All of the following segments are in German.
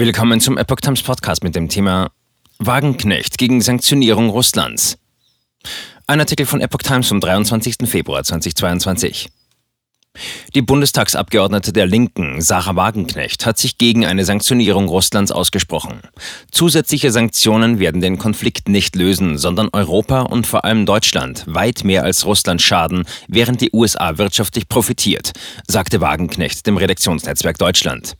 Willkommen zum Epoch Times Podcast mit dem Thema Wagenknecht gegen Sanktionierung Russlands. Ein Artikel von Epoch Times vom 23. Februar 2022. Die Bundestagsabgeordnete der Linken, Sarah Wagenknecht, hat sich gegen eine Sanktionierung Russlands ausgesprochen. Zusätzliche Sanktionen werden den Konflikt nicht lösen, sondern Europa und vor allem Deutschland weit mehr als Russland schaden, während die USA wirtschaftlich profitiert, sagte Wagenknecht dem Redaktionsnetzwerk Deutschland.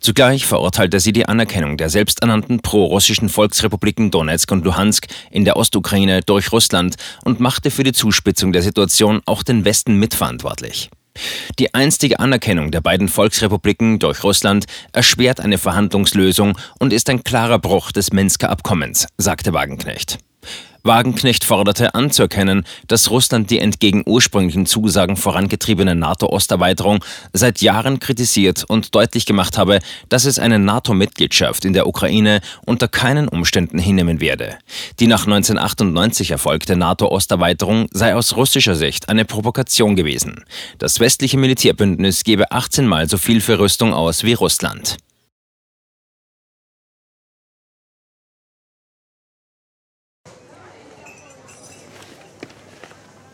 Zugleich verurteilte sie die Anerkennung der selbsternannten pro-russischen Volksrepubliken Donetsk und Luhansk in der Ostukraine durch Russland und machte für die Zuspitzung der Situation auch den Westen mitverantwortlich. Die einstige Anerkennung der beiden Volksrepubliken durch Russland erschwert eine Verhandlungslösung und ist ein klarer Bruch des Minsker Abkommens, sagte Wagenknecht. Wagenknecht forderte anzuerkennen, dass Russland die entgegen ursprünglichen Zusagen vorangetriebene NATO-Osterweiterung seit Jahren kritisiert und deutlich gemacht habe, dass es eine NATO-Mitgliedschaft in der Ukraine unter keinen Umständen hinnehmen werde. Die nach 1998 erfolgte NATO-Osterweiterung sei aus russischer Sicht eine Provokation gewesen. Das westliche Militärbündnis gebe 18 Mal so viel für Rüstung aus wie Russland.